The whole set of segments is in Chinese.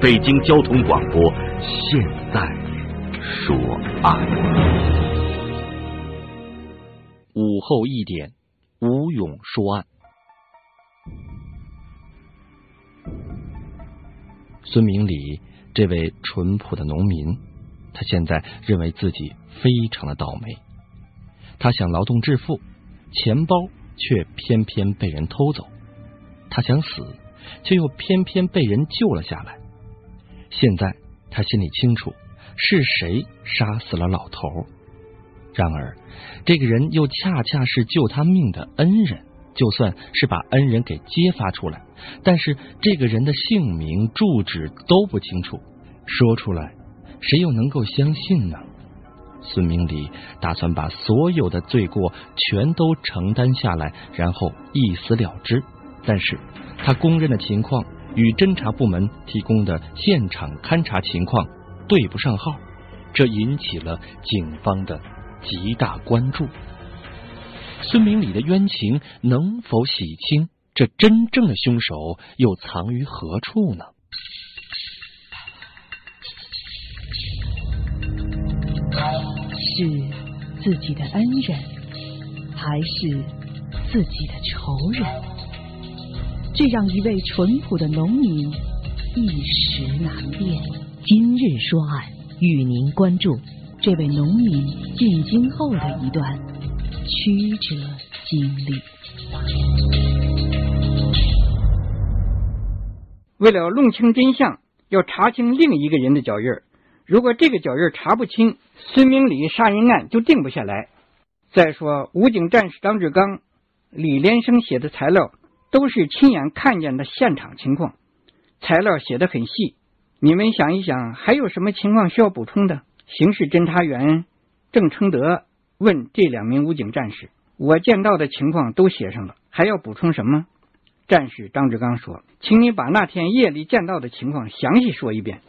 北京交通广播现在说案。午后一点，吴勇说案。孙明礼这位淳朴的农民，他现在认为自己非常的倒霉。他想劳动致富，钱包却偏偏被人偷走；他想死，却又偏偏被人救了下来。现在他心里清楚是谁杀死了老头，然而这个人又恰恰是救他命的恩人。就算是把恩人给揭发出来，但是这个人的姓名、住址都不清楚，说出来谁又能够相信呢？孙明礼打算把所有的罪过全都承担下来，然后一死了之。但是他供认的情况与侦查部门提供的现场勘查情况对不上号，这引起了警方的极大关注。孙明礼的冤情能否洗清？这真正的凶手又藏于何处呢？是自己的恩人，还是自己的仇人？这让一位淳朴的农民一时难辨。今日说案，与您关注这位农民进京后的一段曲折经历。为了弄清真相，要查清另一个人的脚印。如果这个脚印查不清，孙明礼杀人案就定不下来。再说，武警战士张志刚、李连生写的材料都是亲眼看见的现场情况，材料写的很细。你们想一想，还有什么情况需要补充的？刑事侦查员郑承德问这两名武警战士：“我见到的情况都写上了，还要补充什么？”战士张志刚说：“请你把那天夜里见到的情况详细说一遍。”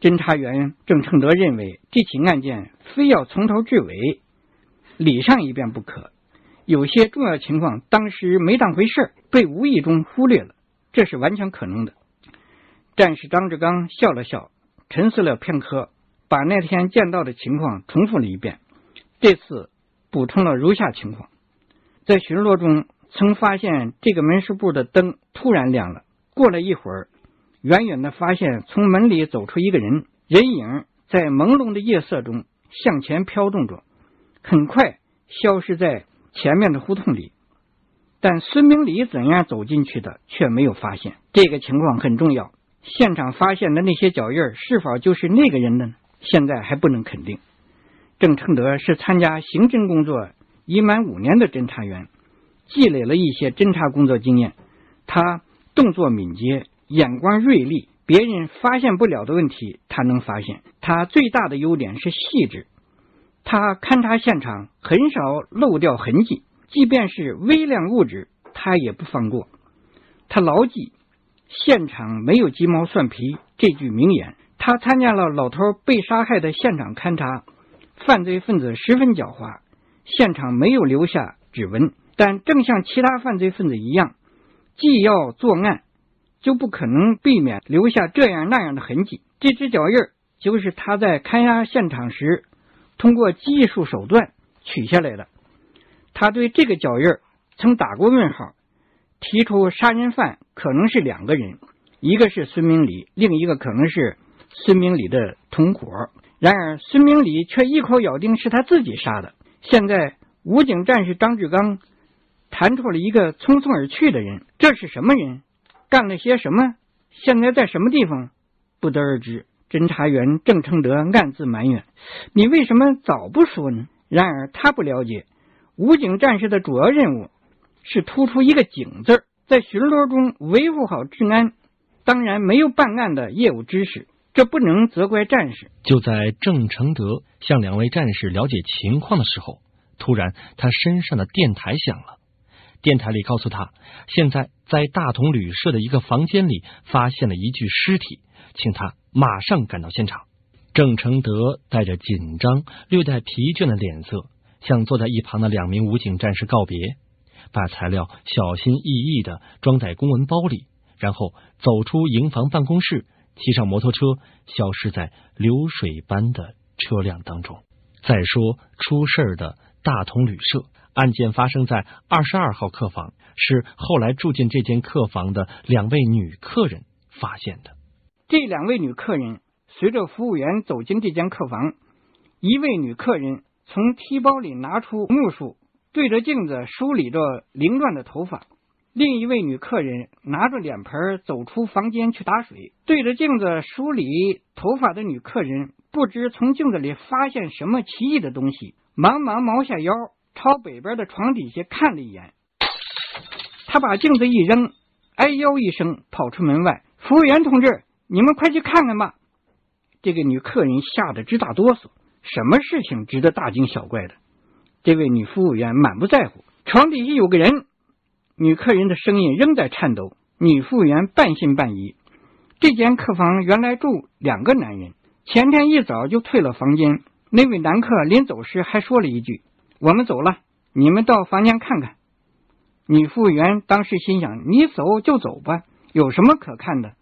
侦查员郑承德认为，这起案件非要从头至尾理上一遍不可，有些重要情况当时没当回事被无意中忽略了，这是完全可能的。战士张志刚笑了笑，沉思了片刻，把那天见到的情况重复了一遍。这次补充了如下情况：在巡逻中，曾发现这个门市部的灯突然亮了。过了一会儿。远远的发现从门里走出一个人，人影在朦胧的夜色中向前飘动着，很快消失在前面的胡同里。但孙明礼怎样走进去的却没有发现。这个情况很重要。现场发现的那些脚印是否就是那个人的呢？现在还不能肯定。郑承德是参加刑侦工作已满五年的侦查员，积累了一些侦查工作经验。他动作敏捷。眼光锐利，别人发现不了的问题，他能发现。他最大的优点是细致，他勘察现场很少漏掉痕迹，即便是微量物质，他也不放过。他牢记“现场没有鸡毛蒜皮”这句名言。他参加了老头被杀害的现场勘查，犯罪分子十分狡猾，现场没有留下指纹，但正像其他犯罪分子一样，既要作案。就不可能避免留下这样那样的痕迹。这只脚印就是他在勘察现场时通过技术手段取下来的。他对这个脚印曾打过问号，提出杀人犯可能是两个人，一个是孙明礼，另一个可能是孙明礼的同伙。然而孙明礼却一口咬定是他自己杀的。现在武警战士张志刚弹出了一个匆匆而去的人，这是什么人？干了些什么？现在在什么地方？不得而知。侦查员郑承德暗自埋怨：“你为什么早不说呢？”然而他不了解，武警战士的主要任务是突出一个“警”字，在巡逻中维护好治安。当然，没有办案的业务知识，这不能责怪战士。就在郑承德向两位战士了解情况的时候，突然他身上的电台响了。电台里告诉他，现在在大同旅社的一个房间里发现了一具尸体，请他马上赶到现场。郑承德带着紧张、略带疲倦的脸色，向坐在一旁的两名武警战士告别，把材料小心翼翼的装在公文包里，然后走出营房办公室，骑上摩托车，消失在流水般的车辆当中。再说出事的大同旅社，案件发生在二十二号客房，是后来住进这间客房的两位女客人发现的。这两位女客人。随着服务员走进这间客房，一位女客人从提包里拿出木梳，对着镜子梳理着凌乱的头发；另一位女客人拿着脸盆走出房间去打水。对着镜子梳理头发的女客人不知从镜子里发现什么奇异的东西，忙忙猫下腰，朝北边的床底下看了一眼。她把镜子一扔，哎呦一声跑出门外。服务员同志，你们快去看看吧。这个女客人吓得直打哆嗦，什么事情值得大惊小怪的？这位女服务员满不在乎，床底下有个人。女客人的声音仍在颤抖。女服务员半信半疑。这间客房原来住两个男人，前天一早就退了房间。那位男客临走时还说了一句：“我们走了，你们到房间看看。”女服务员当时心想：“你走就走吧，有什么可看的？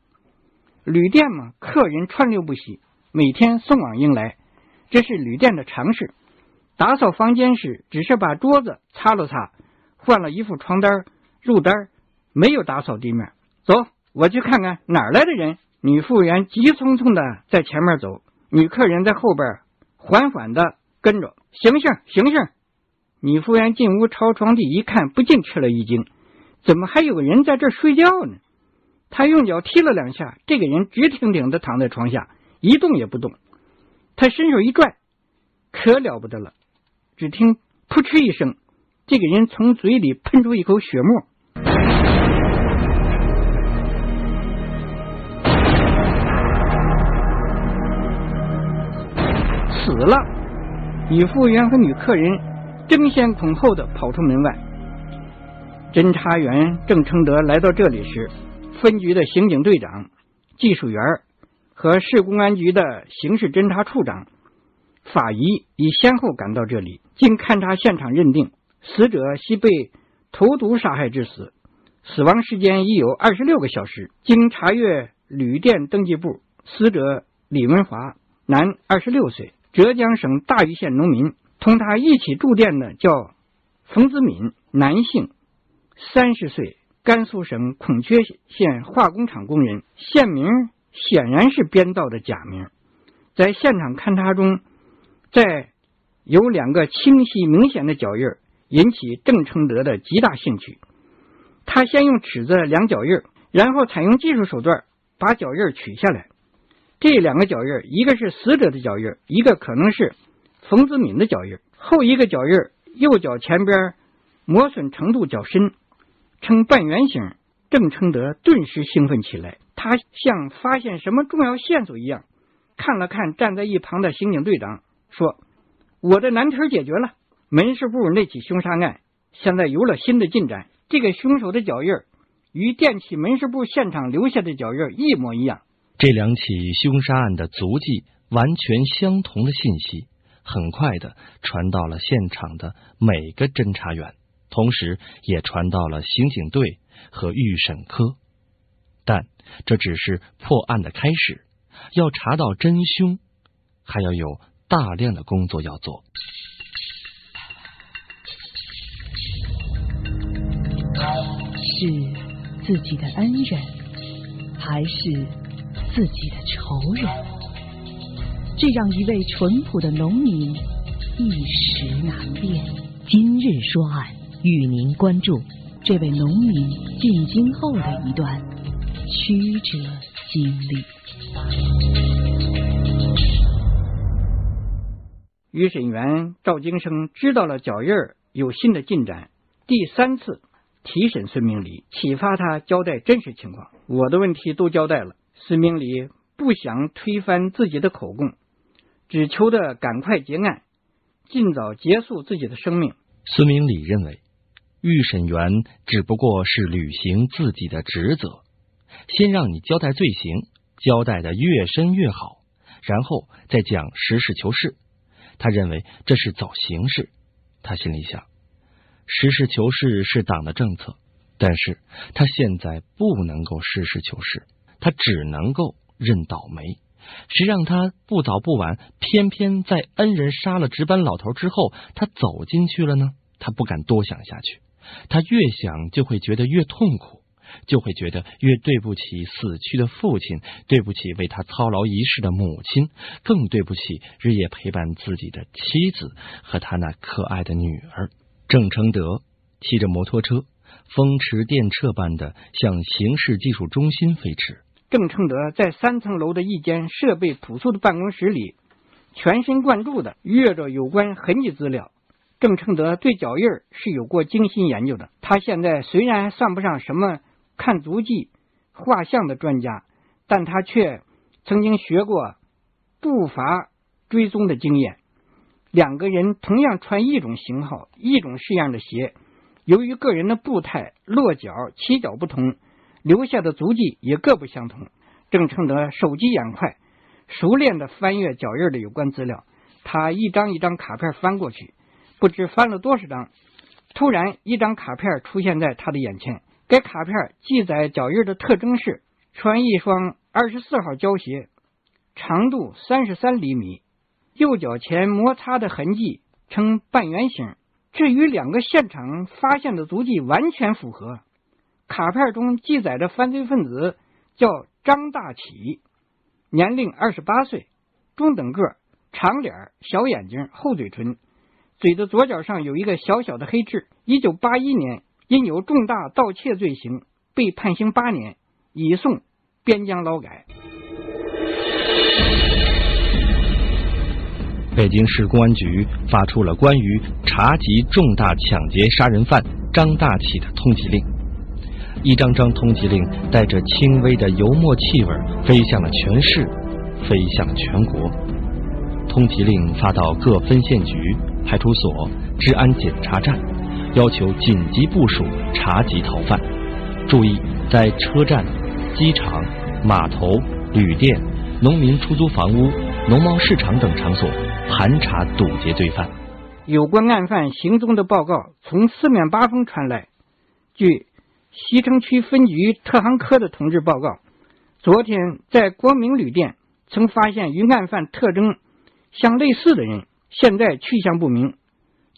旅店嘛，客人川流不息。”每天送往迎来，这是旅店的常事。打扫房间时，只是把桌子擦了擦，换了一副床单、褥单，没有打扫地面。走，我去看看哪儿来的人。女服务员急匆匆的在前面走，女客人在后边缓缓的跟着。醒醒，醒醒！女服务员进屋朝床底一看，不禁吃了一惊：怎么还有个人在这睡觉呢？他用脚踢了两下，这个人直挺挺的躺在床下。一动也不动，他伸手一拽，可了不得了！只听“噗嗤”一声，这个人从嘴里喷出一口血沫，死了。女服务员和女客人争先恐后的跑出门外。侦查员郑承德来到这里时，分局的刑警队长、技术员。和市公安局的刑事侦查处长法医已先后赶到这里，经勘查现场认定，死者系被投毒杀害致死，死亡时间已有二十六个小时。经查阅旅店登记簿，死者李文华，男，二十六岁，浙江省大余县农民。同他一起住店的叫冯子敏，男性，三十岁，甘肃省孔雀县化工厂工人，县名。显然是编造的假名。在现场勘查中，在有两个清晰明显的脚印引起郑承德的极大兴趣。他先用尺子量脚印，然后采用技术手段把脚印取下来。这两个脚印，一个是死者的脚印，一个可能是冯子敏的脚印。后一个脚印右脚前边磨损程度较深，呈半圆形。郑承德顿时兴奋起来。他像发现什么重要线索一样，看了看站在一旁的刑警队长，说：“我的难题解决了。门市部那起凶杀案现在有了新的进展。这个凶手的脚印与电器门市部现场留下的脚印一模一样。这两起凶杀案的足迹完全相同的信息，很快的传到了现场的每个侦查员，同时也传到了刑警队和预审科。但这只是破案的开始，要查到真凶，还要有大量的工作要做。是自己的恩人，还是自己的仇人？这让一位淳朴的农民一时难辨。今日说案，与您关注这位农民进京后的一段。曲折经历。于审员赵京生知道了脚印有新的进展，第三次提审孙明礼，启发他交代真实情况。我的问题都交代了，孙明礼不想推翻自己的口供，只求得赶快结案，尽早结束自己的生命。孙明礼认为，预审员只不过是履行自己的职责，先让你交代罪行，交代的越深越好，然后再讲实事求是。他认为这是走形式。他心里想，实事求是是党的政策，但是他现在不能够实事求是，他只能够认倒霉。谁让他不早不晚，偏偏在恩人杀了值班老头之后，他走进去了呢？他不敢多想下去，他越想就会觉得越痛苦，就会觉得越对不起死去的父亲，对不起为他操劳一世的母亲，更对不起日夜陪伴自己的妻子和他那可爱的女儿。郑承德骑着摩托车，风驰电掣般的向刑事技术中心飞驰。郑承德在三层楼的一间设备朴素的办公室里，全神贯注的阅着有关痕迹资料。郑承德对脚印是有过精心研究的。他现在虽然算不上什么看足迹、画像的专家，但他却曾经学过步伐追踪的经验。两个人同样穿一种型号、一种式样的鞋，由于个人的步态、落脚、起脚不同。留下的足迹也各不相同。郑承德手疾眼快，熟练的翻阅脚印的有关资料。他一张一张卡片翻过去，不知翻了多少张。突然，一张卡片出现在他的眼前。该卡片记载脚印的特征是：穿一双二十四号胶鞋，长度三十三厘米，右脚前摩擦的痕迹呈半圆形，这与两个现场发现的足迹完全符合。卡片中记载的犯罪分子叫张大启，年龄二十八岁，中等个，长脸，小眼睛，厚嘴唇，嘴的左角上有一个小小的黑痣。一九八一年因有重大盗窃罪行被判刑八年，移送边疆劳改。北京市公安局发出了关于查缉重大抢劫杀人犯张大启的通缉令。一张张通缉令带着轻微的油墨气味，飞向了全市，飞向了全国。通缉令发到各分县局、派出所、治安检查站，要求紧急部署查缉逃犯，注意在车站、机场、码头、旅店、农民出租房屋、农贸市场等场所盘查堵截罪犯。有关案犯行踪的报告从四面八方传来，据。西城区分局特行科的同志报告：昨天在光明旅店曾发现与案犯特征相类似的人，现在去向不明。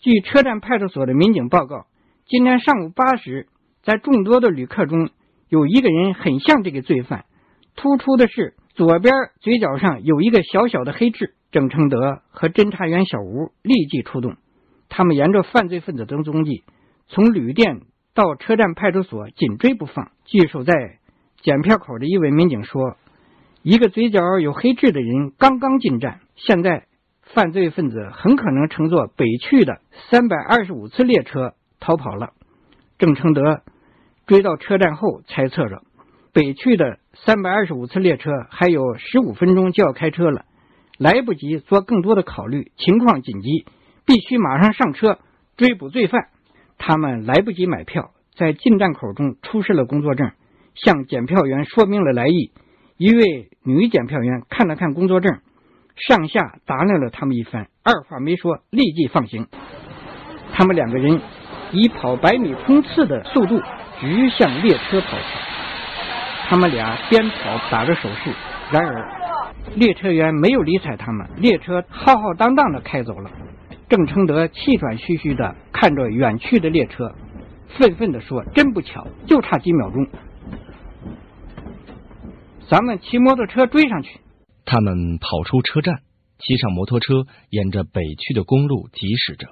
据车站派出所的民警报告，今天上午八时，在众多的旅客中有一个人很像这个罪犯，突出的是左边嘴角上有一个小小的黑痣。郑承德和侦查员小吴立即出动，他们沿着犯罪分子的踪迹，从旅店。到车站派出所紧追不放。据守在检票口的一位民警说：“一个嘴角有黑痣的人刚刚进站，现在犯罪分子很可能乘坐北去的三百二十五次列车逃跑了。”郑承德追到车站后猜测着，北去的三百二十五次列车还有十五分钟就要开车了，来不及做更多的考虑，情况紧急，必须马上上车追捕罪犯。他们来不及买票，在进站口中出示了工作证，向检票员说明了来意。一位女检票员看了看工作证，上下打量了他们一番，二话没说，立即放行。他们两个人以跑百米冲刺的速度直向列车跑去。他们俩边跑打着手势，然而列车员没有理睬他们，列车浩浩荡荡的开走了。郑承德气喘吁吁的看着远去的列车，愤愤的说：“真不巧，就差几秒钟，咱们骑摩托车追上去。”他们跑出车站，骑上摩托车，沿着北去的公路疾驶着。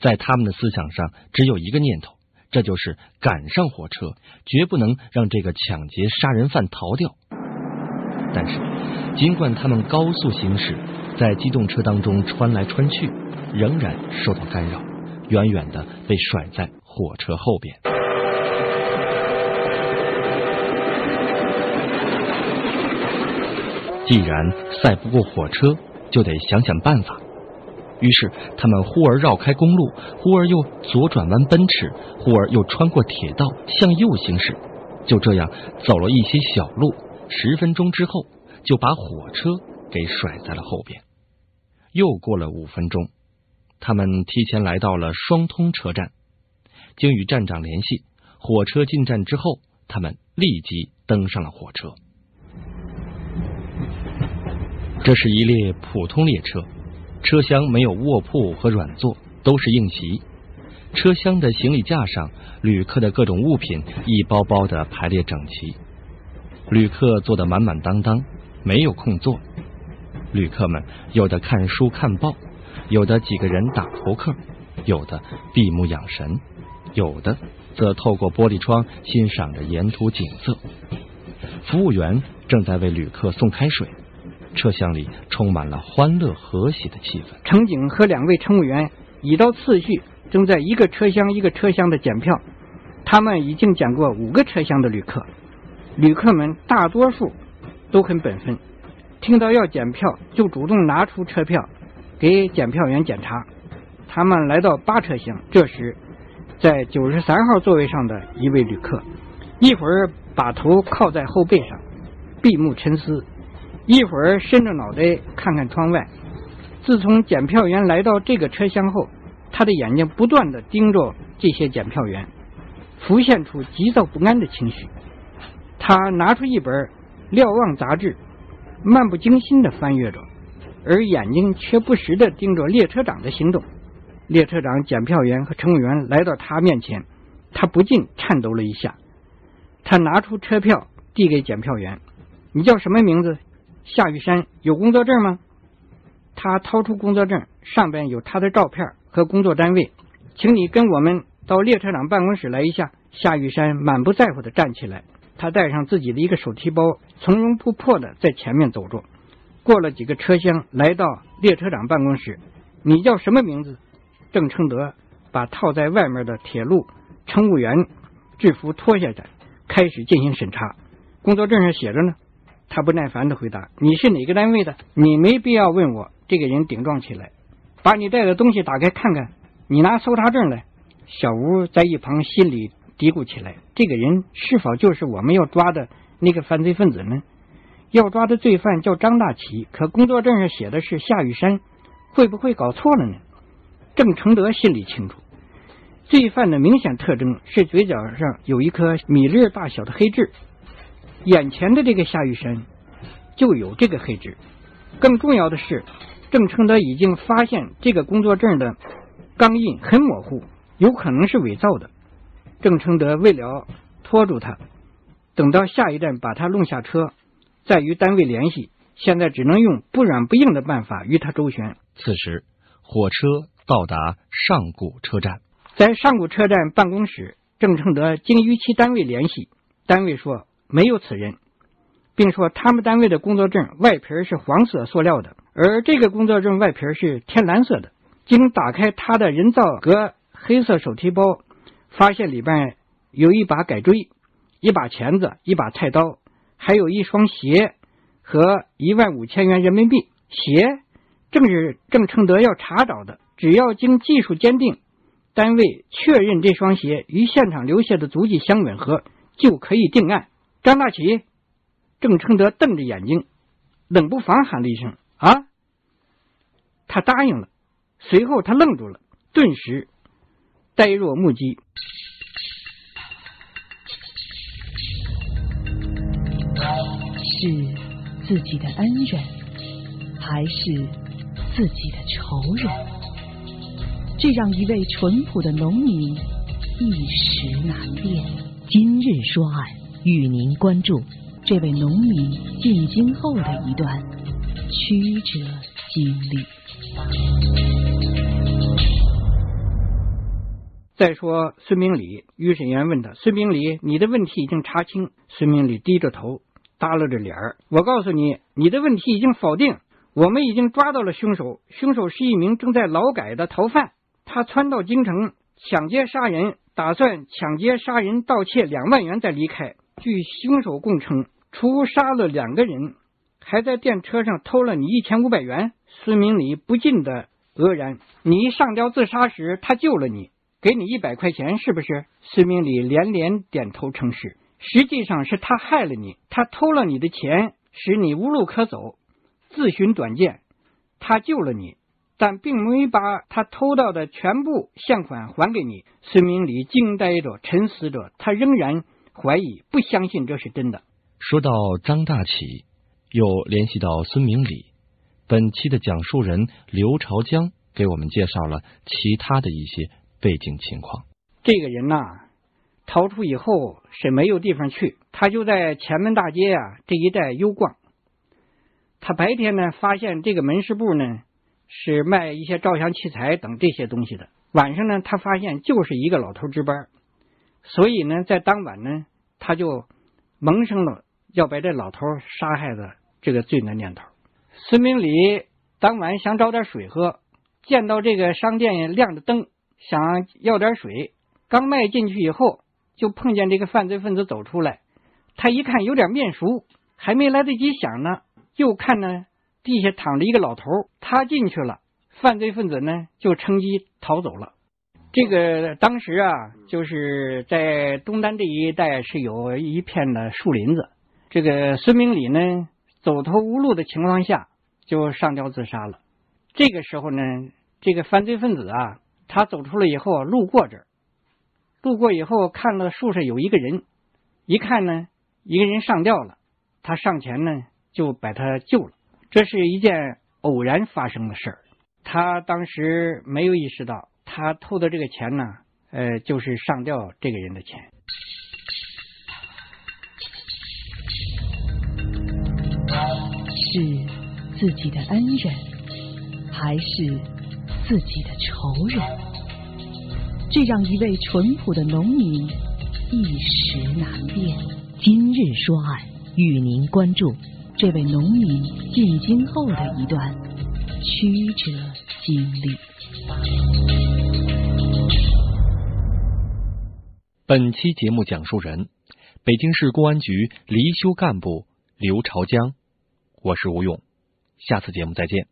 在他们的思想上，只有一个念头，这就是赶上火车，绝不能让这个抢劫杀人犯逃掉。但是，尽管他们高速行驶，在机动车当中穿来穿去。仍然受到干扰，远远的被甩在火车后边。既然赛不过火车，就得想想办法。于是，他们忽而绕开公路，忽而又左转弯奔驰，忽而又穿过铁道向右行驶。就这样走了一些小路，十分钟之后，就把火车给甩在了后边。又过了五分钟，他们提前来到了双通车站，经与站长联系，火车进站之后，他们立即登上了火车。这是一列普通列车。车厢没有卧铺和软座，都是硬席。车厢的行李架上，旅客的各种物品一包包的排列整齐。旅客坐得满满当当，没有空座。旅客们有的看书看报，有的几个人打扑克，有的闭目养神，有的则透过玻璃窗欣赏着沿途景色。服务员正在为旅客送开水。车厢里充满了欢乐和谐的气氛。乘警和两位乘务员依照次序，正在一个车厢一个车厢的检票。他们已经检过五个车厢的旅客，旅客们大多数都很本分，听到要检票就主动拿出车票给检票员检查。他们来到八车厢，这时在九十三号座位上的一位旅客，一会儿把头靠在后背上，闭目沉思。一会儿伸着脑袋看看窗外。自从检票员来到这个车厢后，他的眼睛不断的盯着这些检票员，浮现出急躁不安的情绪。他拿出一本《瞭望》杂志，漫不经心的翻阅着，而眼睛却不时的盯着列车长的行动。列车长、检票员和乘务员来到他面前，他不禁颤抖了一下。他拿出车票递给检票员：“你叫什么名字？”夏玉山有工作证吗？他掏出工作证，上边有他的照片和工作单位，请你跟我们到列车长办公室来一下。夏玉山满不在乎的站起来，他带上自己的一个手提包，从容不迫的在前面走着。过了几个车厢，来到列车长办公室。你叫什么名字？郑承德把套在外面的铁路乘务员制服脱下来，开始进行审查。工作证上写着呢。他不耐烦的回答：“你是哪个单位的？你没必要问我。”这个人顶撞起来：“把你带的东西打开看看，你拿搜查证来。”小吴在一旁心里嘀咕起来：“这个人是否就是我们要抓的那个犯罪分子呢？要抓的罪犯叫张大奇，可工作证上写的是夏雨山，会不会搞错了呢？”郑承德心里清楚，罪犯的明显特征是嘴角上有一颗米粒大小的黑痣。眼前的这个夏玉山就有这个黑痣。更重要的是，郑承德已经发现这个工作证的钢印很模糊，有可能是伪造的。郑承德为了拖住他，等到下一站把他弄下车，再与单位联系。现在只能用不软不硬的办法与他周旋。此时，火车到达上古车站，在上古车站办公室，郑承德经与其单位联系，单位说。没有此人，并说他们单位的工作证外皮是黄色塑料的，而这个工作证外皮是天蓝色的。经打开他的人造革黑色手提包，发现里边有一把改锥、一把钳子、一把菜刀，还有一双鞋和一万五千元人民币。鞋正是郑承德要查找的，只要经技术鉴定，单位确认这双鞋与现场留下的足迹相吻合，就可以定案。张大奇、郑承德瞪着眼睛，冷不防喊了一声：“啊！”他答应了。随后他愣住了，顿时呆若木鸡。是自己的恩人，还是自己的仇人？这让一位淳朴的农民一时难辨。今日说案。与您关注这位农民进京后的一段曲折经历。再说孙明礼，于审员问他：“孙明礼，你的问题已经查清。”孙明礼低着头，耷拉着脸儿：“我告诉你，你的问题已经否定。我们已经抓到了凶手，凶手是一名正在劳改的逃犯，他窜到京城抢劫杀人，打算抢劫杀人盗窃两万元再离开。”据凶手供称，除杀了两个人，还在电车上偷了你一千五百元。孙明礼不禁的愕然。你上吊自杀时，他救了你，给你一百块钱，是不是？孙明礼连连点头称是。实际上是他害了你，他偷了你的钱，使你无路可走，自寻短见。他救了你，但并没把他偷到的全部现款还给你。孙明礼惊呆着，沉思着，他仍然怀疑，不相信这是真的。说到张大启，又联系到孙明礼。本期的讲述人刘朝江给我们介绍了其他的一些背景情况。这个人呐。逃出以后是没有地方去，他就在前门大街啊这一带游逛。他白天呢发现这个门市部呢是卖一些照相器材等这些东西的，晚上呢他发现就是一个老头值班，所以呢在当晚呢他就萌生了要把这老头杀害的这个罪的念头。孙明礼当晚想找点水喝，见到这个商店亮着灯，想要点水，刚迈进去以后。就碰见这个犯罪分子走出来，他一看有点面熟，还没来得及想呢，又看呢地下躺着一个老头，他进去了，犯罪分子呢就乘机逃走了。这个当时啊，就是在东单这一带是有一片的树林子，这个孙明礼呢走投无路的情况下就上吊自杀了。这个时候呢，这个犯罪分子啊，他走出来以后路过这儿。路过以后，看到树上有一个人，一看呢，一个人上吊了，他上前呢就把他救了。这是一件偶然发生的事儿，他当时没有意识到，他偷的这个钱呢，呃，就是上吊这个人的钱。是自己的恩人，还是自己的仇人？这让一位淳朴的农民一时难辨。今日说案，与您关注这位农民进京后的一段曲折经历。本期节目讲述人：北京市公安局离休干部刘朝江。我是吴勇，下次节目再见。